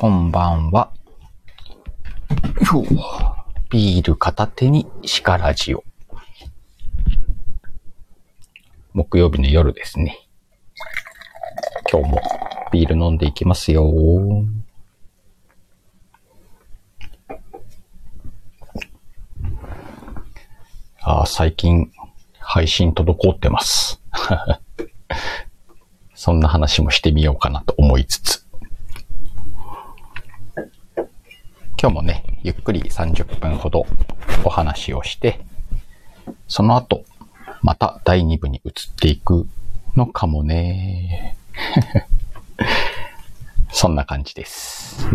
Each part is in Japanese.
こんばんは。よビール片手にシカラジオ。木曜日の夜ですね。今日もビール飲んでいきますよ。ああ、最近配信滞ってます。そんな話もしてみようかなと思いつつ。今日もね、ゆっくり30分ほどお話をして、その後、また第2部に移っていくのかもね。そんな感じです。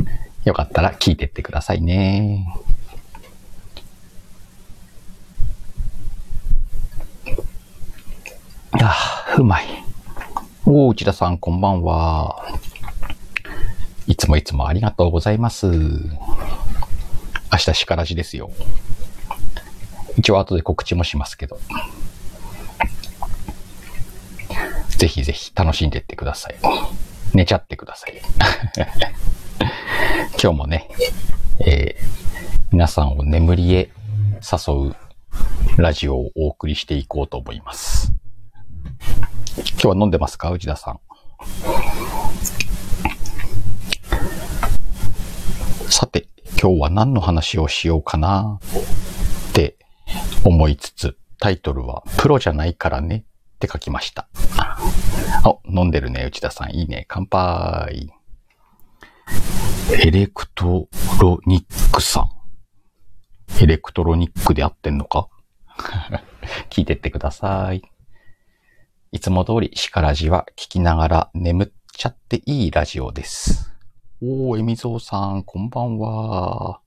よかったら聞いてってくださいね。ああ、うまい。おー、内田さん、こんばんは。いつもいつもありがとうございます。明日、しからじですよ。一応、後で告知もしますけど。ぜひぜひ楽しんでってください。寝ちゃってください。今日もね、えー皆さんを眠りへ誘うラジオをお送りしていこうと思います。今日は飲んでますか？内田さん。さて、今日は何の話をしようかなって思いつつ、タイトルはプロじゃないからねって書きました。あ、飲んでるね、内田さん。いいね。乾杯。エレクトロニックさん。エレクトロニックで合ってんのか？聞いてってください。いつも通りシカラジは聞きながら眠っちゃっていいラジオです。おー、エミゾーさん、こんばんは。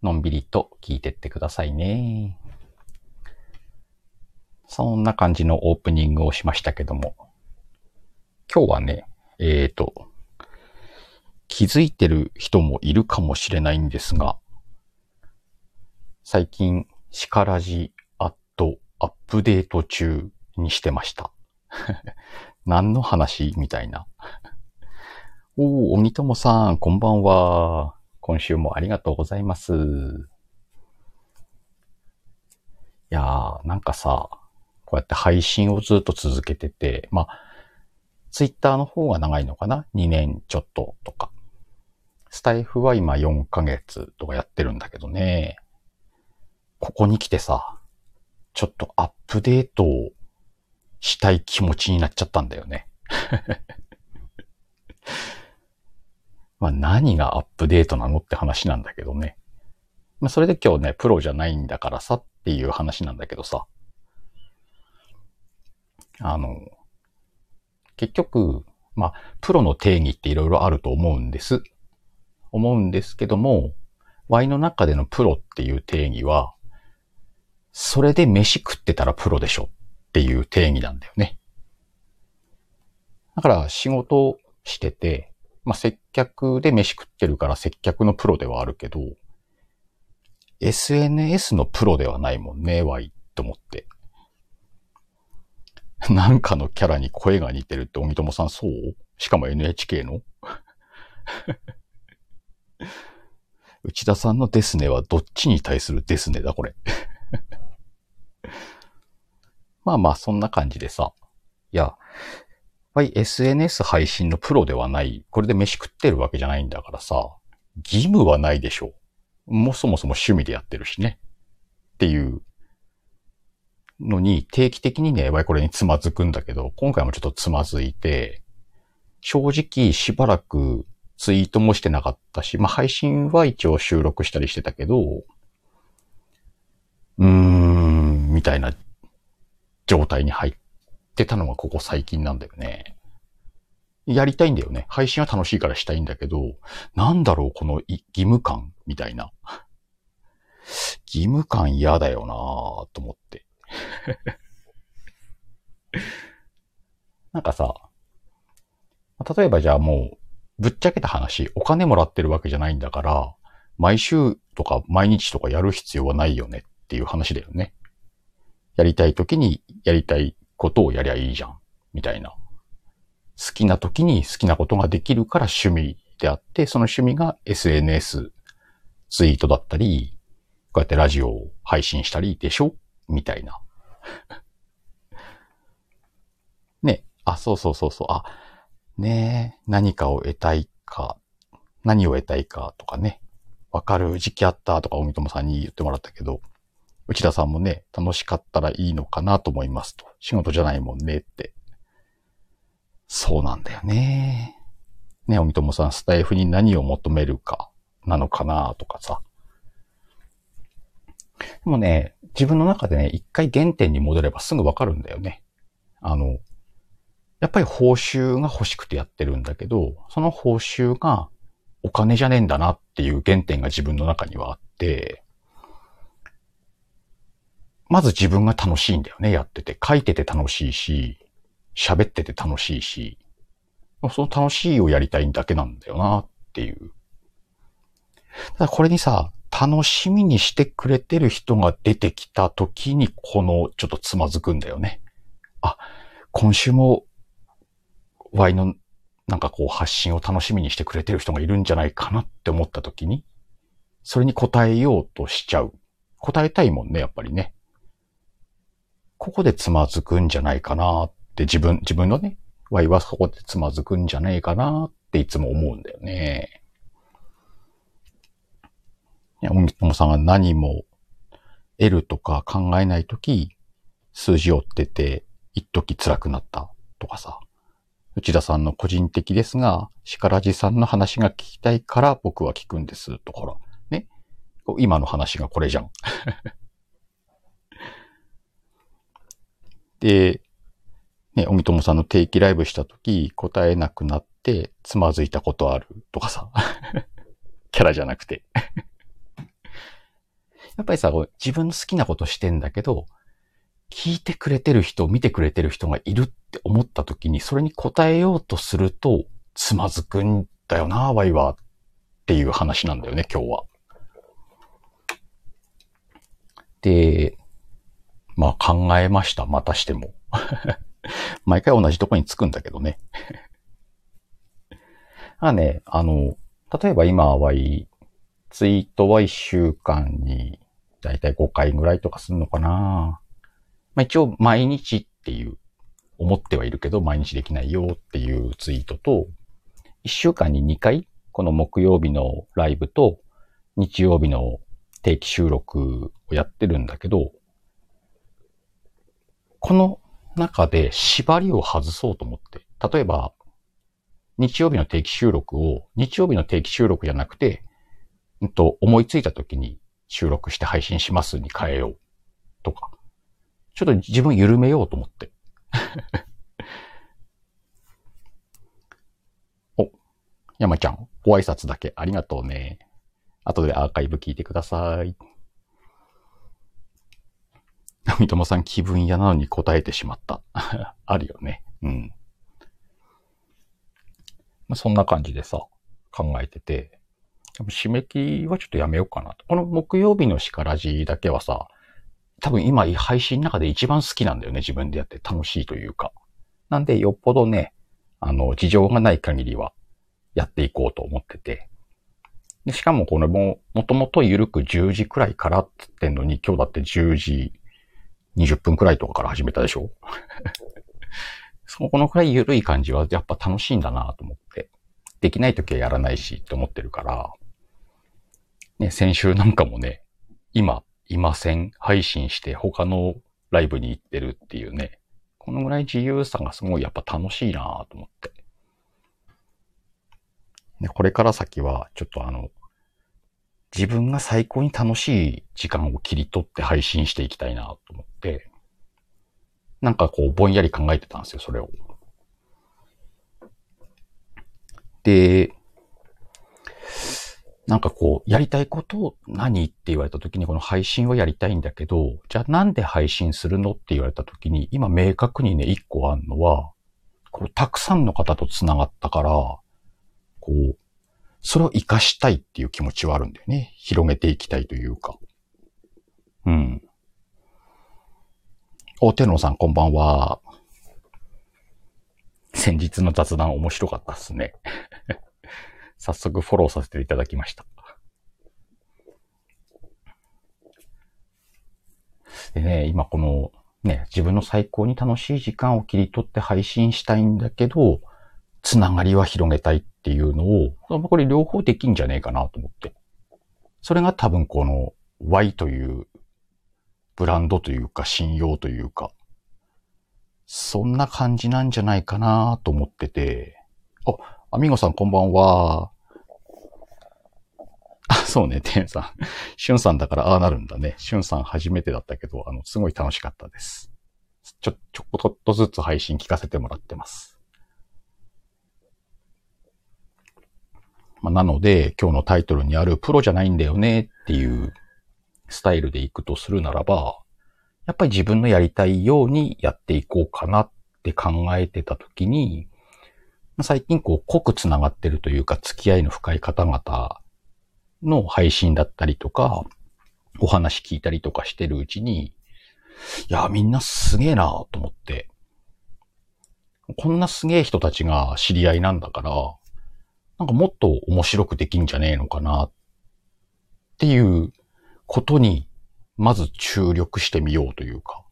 のんびりと聞いてってくださいね。そんな感じのオープニングをしましたけども。今日はね、えーと、気づいてる人もいるかもしれないんですが、最近、シカラジアットアップデート中にしてました。何の話みたいな。おー、鬼友さん、こんばんは。今週もありがとうございます。いやー、なんかさ、こうやって配信をずっと続けてて、まあ、ツイッターの方が長いのかな ?2 年ちょっととか。スタイフは今4ヶ月とかやってるんだけどね。ここに来てさ、ちょっとアップデートをしたい気持ちになっちゃったんだよね。まあ何がアップデートなのって話なんだけどね。まあそれで今日ね、プロじゃないんだからさっていう話なんだけどさ。あの、結局、まあ、プロの定義っていろいろあると思うんです。思うんですけども、Y の中でのプロっていう定義は、それで飯食ってたらプロでしょっていう定義なんだよね。だから仕事してて、まあ、接客で飯食ってるから接客のプロではあるけど、SNS のプロではないもんね、Y と思って。なんかのキャラに声が似てるって、おみともさんそう？しかも NHK の？内田さんのですねはどっちに対するですねだ、これ。まあまあ、そんな感じでさ。いや、はい、SNS 配信のプロではない。これで飯食ってるわけじゃないんだからさ。義務はないでしょう。もうそもそも趣味でやってるしね。っていうのに、定期的にね、わいこれにつまずくんだけど、今回もちょっとつまずいて、正直しばらくツイートもしてなかったし、まあ配信は一応収録したりしてたけど、うーん、みたいな状態に入ってたのがここ最近なんだよね。やりたいんだよね。配信は楽しいからしたいんだけど、なんだろう、この義務感みたいな。義務感嫌だよなぁと思って。なんかさ、例えばじゃあもう、ぶっちゃけた話、お金もらってるわけじゃないんだから、毎週とか毎日とかやる必要はないよねっていう話だよね。やりたい時にやりたいことをやりゃいいじゃん、みたいな。好きな時に好きなことができるから趣味であって、その趣味が SNS、ツイートだったり、こうやってラジオを配信したりでしょ？みたいな。ね。あ、そうそうそうそう。あ、ねえ、何かを得たいか、何を得たいかとかね。わかる時期あったとか、おみともさんに言ってもらったけど、内田さんもね、楽しかったらいいのかなと思いますと。仕事じゃないもんねって。そうなんだよね。ね、おみともさん、スタイフに何を求めるかなのかなとかさ。でもね、自分の中でね、一回原点に戻ればすぐわかるんだよね。あの、やっぱり報酬が欲しくてやってるんだけど、その報酬がお金じゃねえんだなっていう原点が自分の中にはあって、まず自分が楽しいんだよね、やってて。書いてて楽しいし、喋ってて楽しいし、その楽しいをやりたいんだけなんだよなっていう。ただこれにさ、楽しみにしてくれてる人が出てきた時に、このちょっとつまずくんだよね。あ、今週も、ワイのなんかこう発信を楽しみにしてくれてる人がいるんじゃないかなって思った時に、それに答えようとしちゃう。答えたいもんね、やっぱりね。ここでつまずくんじゃないかなって自分、自分のね、ワイはそこでつまずくんじゃないかなっていつも思うんだよね。いや、おみともさんが何も得るとか考えないとき、数字を追ってて、一時辛くなったとかさ。内田さんの個人的ですが、鹿ラジさんの話が聞きたいから僕は聞くんです。ところ。ね。今の話がこれじゃん。で、ね、おみともさんの定期ライブしたとき、答えなくなって、つまずいたことあるとかさ。キャラじゃなくて。やっぱりさ、自分の好きなことしてんだけど、聞いてくれてる人、見てくれてる人がいるって思った時に、それに答えようとすると、つまずくんだよな、ワイは。っていう話なんだよね、今日は。で、まあ考えました、またしても。毎回同じとこにつくんだけどね。あね、あの、例えば今は、ツイートは1週間にだいたい5回ぐらいとかするのかな。まあ一応毎日っていう、思ってはいるけど毎日できないよっていうツイートと、1週間に2回、この木曜日のライブと日曜日の定期収録をやってるんだけど、この中で縛りを外そうと思って、例えば、日曜日の定期収録を、日曜日の定期収録じゃなくて、うんと、思いついた時に収録して配信しますに変えよう。とか。ちょっと自分緩めようと思って。お、山ちゃん、ご挨拶だけありがとうね。後でアーカイブ聞いてください。三友さん気分屋なのに答えてしまった。あるよね。うん。まあ、そんな感じでさ、考えてて、締め切りはちょっとやめようかなと。この木曜日のシカラジだけはさ、多分今配信の中で一番好きなんだよね。自分でやって楽しいというか。なんでよっぽどね、あの、事情がない限りはやっていこうと思ってて。でしかもこれも、もともと緩く10時くらいからって言ってんのに、今日だって10時20分くらいとかから始めたでしょ？そこのくらい緩い感じはやっぱ楽しいんだなと思って。できない時はやらないしって思ってるから。ね、先週なんかもね、今、いません配信して他のライブに行ってるっていうね。このぐらい自由さがすごいやっぱ楽しいなと思って。で、これから先はちょっとあの、自分が最高に楽しい時間を切り取って配信していきたいなと思って、なんかこうぼんやり考えてたんですよ、それを。で、なんかこう、やりたいことを何って言われた時に、この配信はやりたいんだけど、じゃあなんで配信するのって言われた時に、今明確にね、一個あるのは、こう、たくさんの方と繋がったから、こう、それを活かしたいっていう気持ちはあるんだよね。広げていきたいというか。うん。お、天皇さんこんばんは。先日の雑談面白かったっすね。早速フォローさせていただきました。でね、今このね、自分の最高に楽しい時間を切り取って配信したいんだけど、つながりは広げたいっていうのを、これ両方できんじゃねえかなと思って。それが多分この Y というブランドというか信用というか、そんな感じなんじゃないかなと思ってて。あ、アミゴさんこんばんは。あ、そうね、テンさん。シュンさんだからああなるんだね。シュンさん初めてだったけど、あの、すごい楽しかったです。ちょ、ちょこっとずつ配信聞かせてもらってます。まあ、なので、今日のタイトルにあるプロじゃないんだよねっていうスタイルでいくとするならば、やっぱり自分のやりたいようにやっていこうかなって考えてたときに、最近こう濃く繋がってるというか付き合いの深い方々の配信だったりとか、お話聞いたりとかしてるうちに、いや、みんなすげえなと思って、こんなすげえ人たちが知り合いなんだから、なんかもっと面白くできんじゃねえのかなっていうことに、まず注力してみようというか、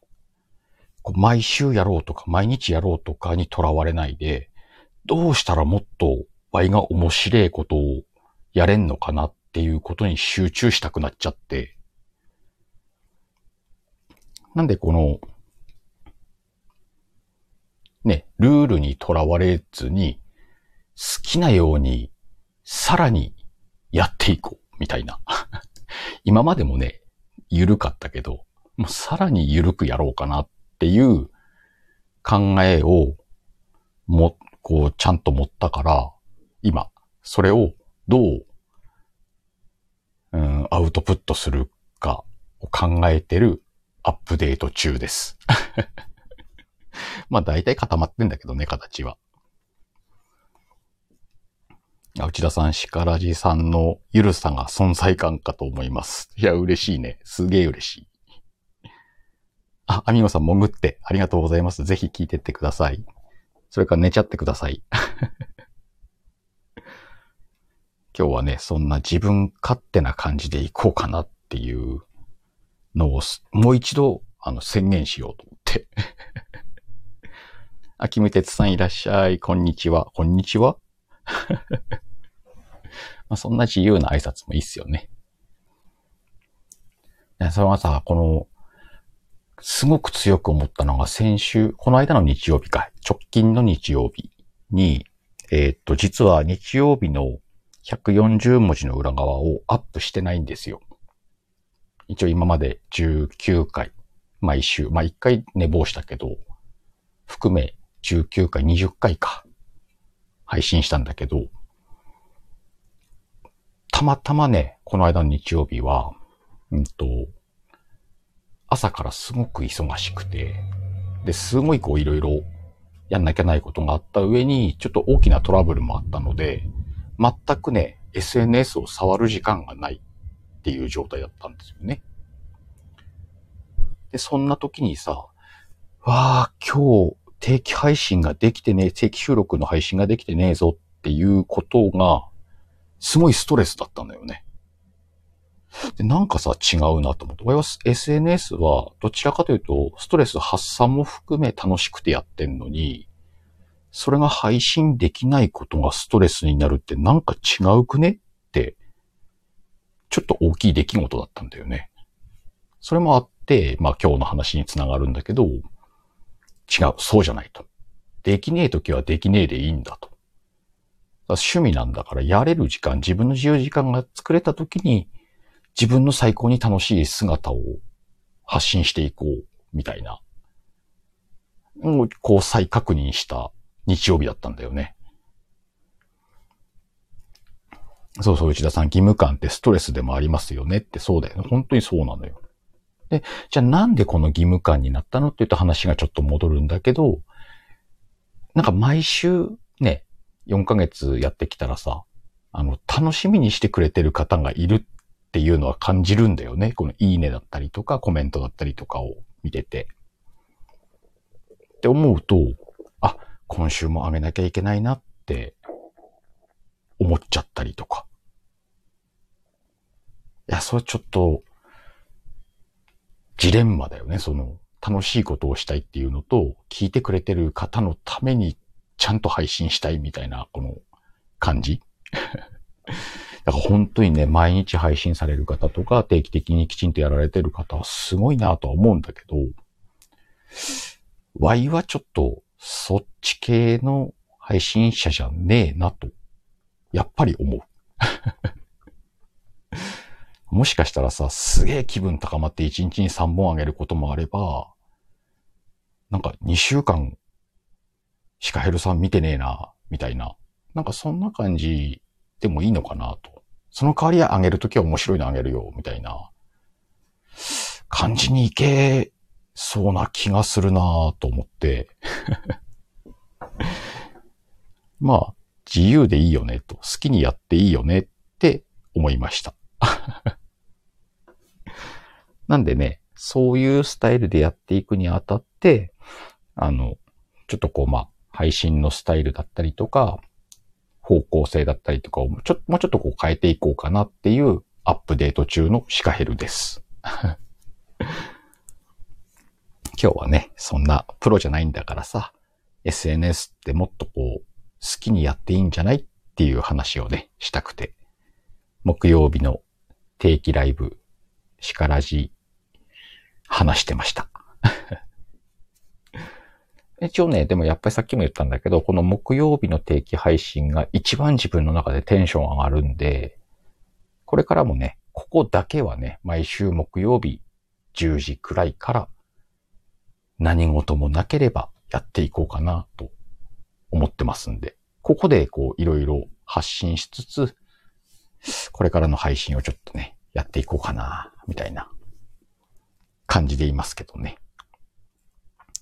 毎週やろうとか、毎日やろうとかにとらわれないで、どうしたらもっと倍が面白いことをやれんのかなっていうことに集中したくなっちゃって、なんでこの、ね、ルールにとらわれずに、好きなように、さらにやっていこう、みたいな。今までもね、緩かったけど、もうさらに緩くやろうかなっていう考えをも、こう、ちゃんと持ったから、今、それをどう、うん、アウトプットするかを考えてるアップデート中です。まあ大体固まってんだけどね、形は。内田さん、シカラジさんのゆるさが存在感かと思います。いや、嬉しいね。すげえ嬉しい。あ、アミゴさん潜ってありがとうございます。ぜひ聞いてってください。それから寝ちゃってください。今日はね、そんな自分勝手な感じでいこうかなっていうのをもう一度あの宣言しようと思って。あきむてつさんいらっしゃい。こんにちは。こんにちはまあそんな自由な挨拶もいいっすよね。それはさ、この、すごく強く思ったのが先週、この間の日曜日か、直近の日曜日に、えー、っと、実は日曜日の140文字の裏側をアップしてないんですよ。一応今まで19回、毎週、まあ1回寝坊したけど、含め19回、20回か。配信したんだけど、たまたまね、この間の日曜日は、うんと、朝からすごく忙しくて、で、すごいこういろいろやんなきゃないことがあった上に、ちょっと大きなトラブルもあったので、全くね、SNS を触る時間がないっていう状態だったんですよね。で、そんな時にさ、わあ、今日定期配信ができてね、定期収録の配信ができてねえぞっていうことが、すごいストレスだったんだよね。で、なんかさ、違うなと思って。俺は SNS は、どちらかというと、ストレス発散も含め楽しくてやってんのに、それが配信できないことがストレスになるってなんか違うくねって、ちょっと大きい出来事だったんだよね。それもあって、まあ今日の話につながるんだけど、違う、そうじゃないと。できねえ時はできねえでいいんだと。趣味なんだからやれる時間、自分の自由時間が作れた時に、自分の最高に楽しい姿を発信していこう、みたいな。もう、こう再確認した日曜日だったんだよね。そうそう、内田さん、義務感ってストレスでもありますよねってそうだよね。本当にそうなのよ。で、じゃあなんでこの義務感になったのって言った話がちょっと戻るんだけど、なんか毎週ね、4ヶ月やってきたらさ、あの、楽しみにしてくれてる方がいるっていうのは感じるんだよね。このいいねだったりとか、コメントだったりとかを見てて。って思うと、あ、今週も上げなきゃいけないなって思っちゃったりとか。いや、それちょっと、ジレンマだよね。その、楽しいことをしたいっていうのと、聞いてくれてる方のためにちゃんと配信したいみたいな、この感じ？だから本当にね、毎日配信される方とか、定期的にきちんとやられてる方はすごいなとは思うんだけど、ワイはちょっと、そっち系の配信者じゃねえなと、やっぱり思う。もしかしたらさ、すげえ気分高まって1日に3本あげることもあれば、なんか2週間、シカヘルさん見てねえな、みたいな。なんかそんな感じでもいいのかなと。その代わりあげるときは面白いのあげるよ、みたいな感じにいけそうな気がするなと思って。まあ、自由でいいよねと、好きにやっていいよねって思いました。なんでね、そういうスタイルでやっていくにあたって、あの、ちょっとこう、まあ、配信のスタイルだったりとか、方向性だったりとかをちょ、もうちょっとこう変えていこうかなっていうアップデート中のシカヘルです。今日はね、そんなプロじゃないんだからさ、SNS ってもっとこう、好きにやっていいんじゃないっていう話をね、したくて、木曜日の定期ライブ、シカラジ、話してました。一応ね、でもやっぱりさっきも言ったんだけど、この木曜日の定期配信が一番自分の中でテンション上がるんで、これからもね、ここだけはね、毎週木曜日10時くらいから何事もなければやっていこうかなと思ってますんで、ここでこういろいろ発信しつつ、これからの配信をちょっとね、やっていこうかな、みたいな感じでいますけどね。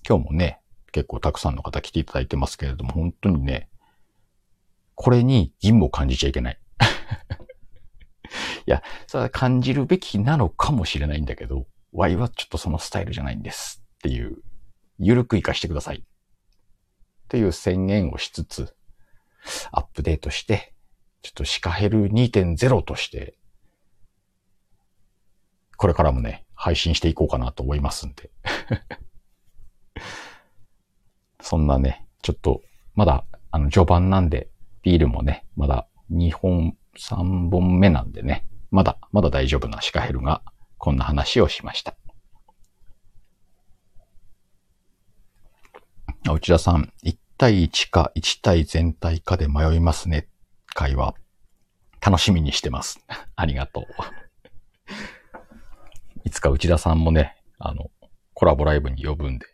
今日もね、結構たくさんの方来ていただいてますけれども、本当にね、これに義務を感じちゃいけない。いや、それは感じるべきなのかもしれないんだけど、Y はちょっとそのスタイルじゃないんですっていう、ゆるく活かしてください。っていう宣言をしつつ、アップデートして、ちょっとシカヘル2.0として、これからもね、配信していこうかなと思いますんで。そんなね、ちょっと、まだ、あの、序盤なんで、ビールもね、まだ2本、3本目なんでね、まだ、まだ大丈夫なシカヘルが、こんな話をしました。内田さん、1対1か1対全体かで迷いますね。会話。楽しみにしてます。ありがとう。いつか内田さんもね、あの、コラボライブに呼ぶんで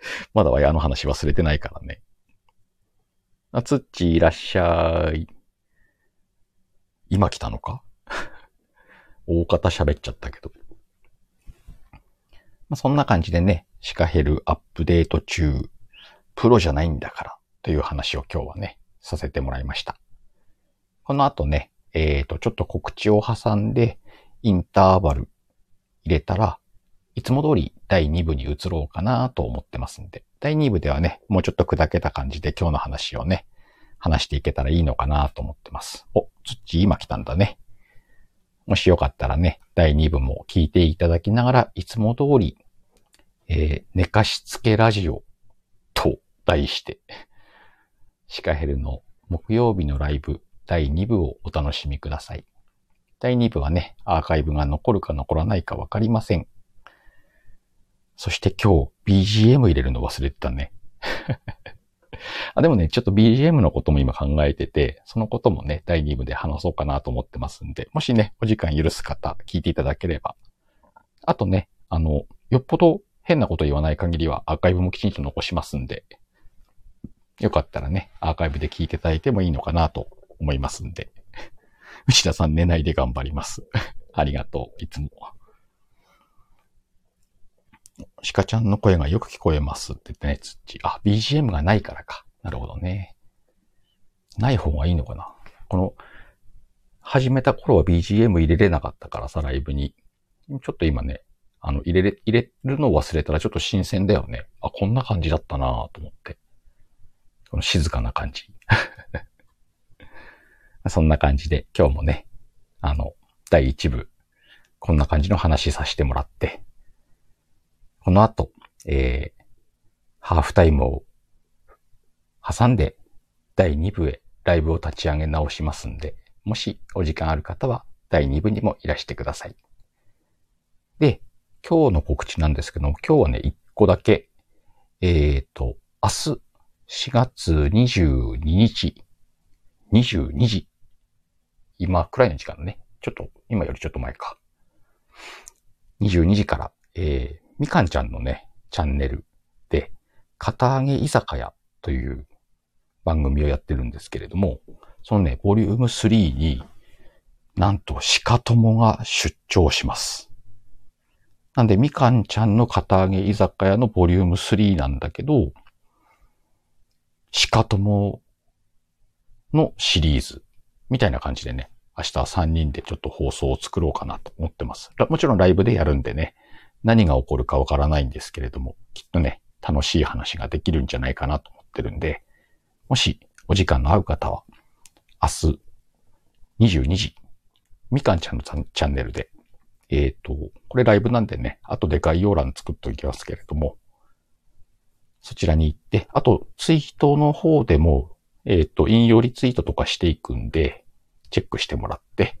まだはあの話忘れてないからね。あつっちいらっしゃい。今来たのか？大方喋っちゃったけど。まあ、そんな感じでね、シカヘルアップデート中、プロじゃないんだからという話を今日はね、させてもらいました。この後ね、えっ、ー、と、ちょっと告知を挟んで、インターバル入れたら、いつも通り第2部に移ろうかなと思ってますんで、第2部ではね、もうちょっと砕けた感じで今日の話をね、話していけたらいいのかなと思ってます。お、土今来たんだね。もしよかったらね、第2部も聞いていただきながら、いつも通り、えー、寝かしつけラジオと題して、シカヘルの木曜日のライブ第2部をお楽しみください。第2部はね、アーカイブが残るか残らないかわかりません。そして今日 BGM 入れるの忘れてたね。あでもね、ちょっと BGM のことも今考えてて、そのこともね、第2部で話そうかなと思ってますんで、もしね、お時間許す方、聞いていただければ。あとね、あの、よっぽど変なこと言わない限りはアーカイブもきちんと残しますんで、よかったらね、アーカイブで聞いていただいてもいいのかなと思いますんで。内田さん寝ないで頑張ります。ありがとう、いつも。鹿ちゃんの声がよく聞こえますって言ってね、つっち。あ、BGM がないからか。なるほどね。ない方がいいのかな。この、始めた頃は BGM 入れれなかったからさ、ライブに。ちょっと今ね、あの、入れれ、入れるのを忘れたらちょっと新鮮だよね。あ、こんな感じだったなぁと思って。この静かな感じ。そんな感じで今日もね、あの、第1部、こんな感じの話させてもらって、この後、えー、ハーフタイムを挟んで第2部へライブを立ち上げ直しますんで、もしお時間ある方は第2部にもいらしてください。で、今日の告知なんですけども、今日はね、1個だけ、えっ、ー、と、明日4月22日、22時、今くらいの時間ね、ちょっと、今よりちょっと前か。22時から、えー、みかんちゃんのね、チャンネルで、片揚げ居酒屋という番組をやってるんですけれども、そのね、ボリューム3に、なんと鹿友が出張します。なんで、みかんちゃんの片揚げ居酒屋のボリューム3なんだけど、鹿友のシリーズみたいな感じでね、明日は3人でちょっと放送を作ろうかなと思ってます。もちろんライブでやるんでね、何が起こるかわからないんですけれども、きっとね、楽しい話ができるんじゃないかなと思ってるんで、もしお時間の合う方は、明日22時、みかんちゃんのチャンネルで、えっ、ー、と、これライブなんでね、後で概要欄作っておきますけれども、そちらに行って、あとツイートの方でも、えっ、ー、と、引用リツイートとかしていくんで、チェックしてもらって、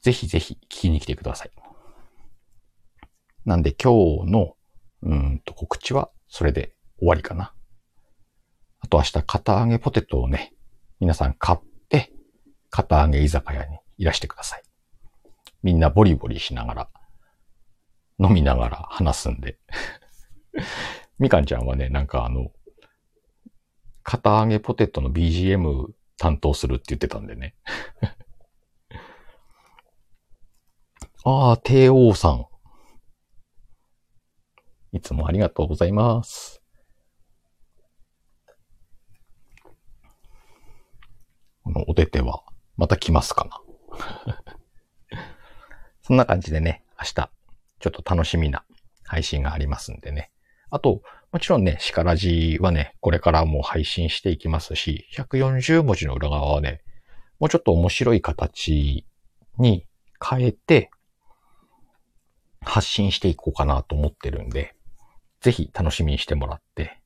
ぜひぜひ聞きに来てください。なんで今日の、うんと告知はそれで終わりかな。あと明日、片揚げポテトをね、皆さん買って、片揚げ居酒屋にいらしてください。みんなボリボリしながら、飲みながら話すんで。みかんちゃんはね、なんかあの、片揚げポテトの BGM 担当するって言ってたんでね。ああ、帝王さん。いつもありがとうございます。このお手手は、また来ますかな。そんな感じでね、明日、ちょっと楽しみな配信がありますんでね。あと、もちろんね、シカラジはね、これからも配信していきますし、140文字の裏側はね、もうちょっと面白い形に変えて、発信していこうかなと思ってるんで、ぜひ楽しみにしてもらって、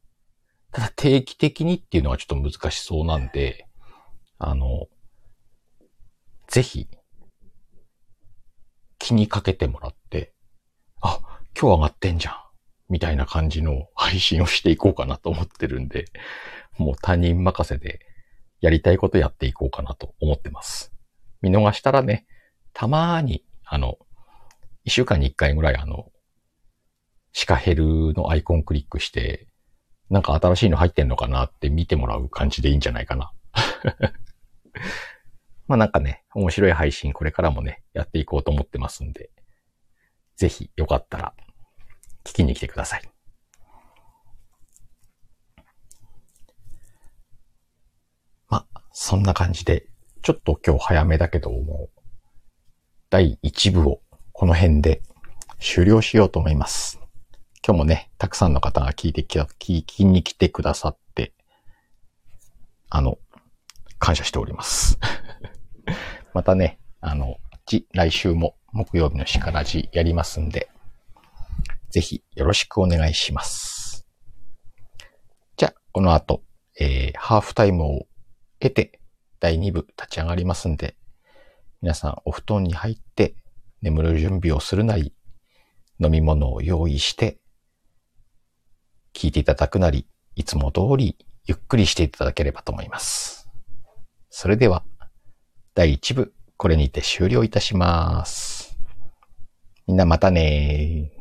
ただ定期的にっていうのはちょっと難しそうなんで、あの、ぜひ、気にかけてもらって、あ、今日上がってんじゃん。みたいな感じの配信をしていこうかなと思ってるんで、もう他人任せでやりたいことやっていこうかなと思ってます。見逃したらね、たまーに、あの、一週間に一回ぐらいあの、シカヘルのアイコンクリックして、なんか新しいの入ってんのかなって見てもらう感じでいいんじゃないかな。まあなんかね、面白い配信これからもね、やっていこうと思ってますんで、ぜひよかったら聞きに来てください。まあ、そんな感じで、ちょっと今日早めだけどもう、第1部をこの辺で終了しようと思います。今日もね、たくさんの方が聞いてきた、聞きに来てくださって、あの、感謝しております。またね、あの、来週も木曜日のしからじやりますんで、ぜひよろしくお願いします。じゃあ、この後、えー、ハーフタイムを得て、第2部立ち上がりますんで、皆さんお布団に入って眠る準備をするなり、飲み物を用意して、聞いていただくなり、いつも通りゆっくりしていただければと思います。それでは、第1部、これにて終了いたします。みんなまたねー